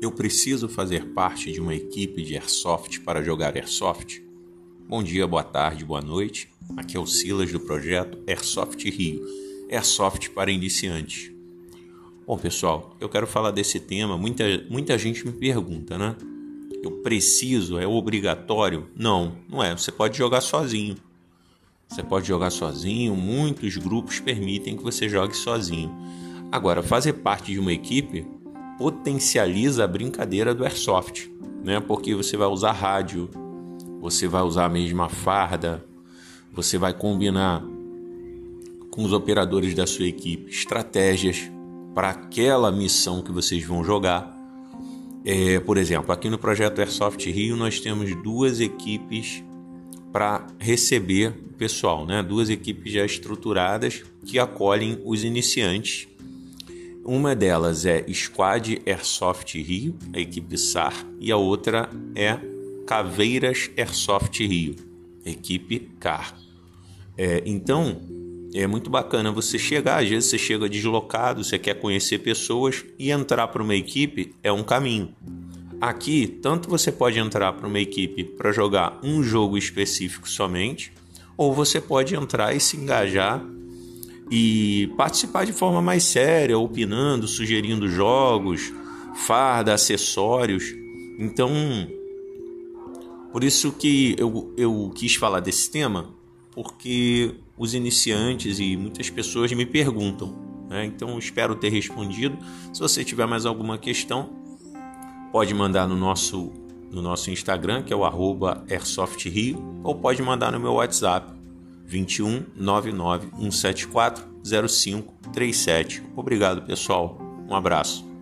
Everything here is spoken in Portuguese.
Eu preciso fazer parte de uma equipe de airsoft para jogar airsoft? Bom dia, boa tarde, boa noite. Aqui é o Silas do projeto Airsoft Rio, Airsoft para iniciantes. Bom, pessoal, eu quero falar desse tema. Muita, muita gente me pergunta, né? Eu preciso, é obrigatório? Não, não é. Você pode jogar sozinho. Você pode jogar sozinho, muitos grupos permitem que você jogue sozinho. Agora, fazer parte de uma equipe potencializa a brincadeira do airsoft, né? Porque você vai usar rádio, você vai usar a mesma farda, você vai combinar com os operadores da sua equipe estratégias para aquela missão que vocês vão jogar. É, por exemplo, aqui no projeto Airsoft Rio nós temos duas equipes para receber o pessoal, né? duas equipes já estruturadas que acolhem os iniciantes. Uma delas é Squad Airsoft Rio, a equipe SAR, e a outra é Caveiras Airsoft Rio, equipe CAR. É, então, é muito bacana você chegar, às vezes você chega deslocado, você quer conhecer pessoas e entrar para uma equipe é um caminho. Aqui, tanto você pode entrar para uma equipe para jogar um jogo específico somente, ou você pode entrar e se engajar e participar de forma mais séria, opinando, sugerindo jogos, farda, acessórios. Então, por isso que eu, eu quis falar desse tema, porque os iniciantes e muitas pessoas me perguntam. Né? Então, espero ter respondido. Se você tiver mais alguma questão, pode mandar no nosso, no nosso Instagram, que é o arroba AirsoftRio, ou pode mandar no meu WhatsApp, 21 99 174 0537. Obrigado, pessoal. Um abraço.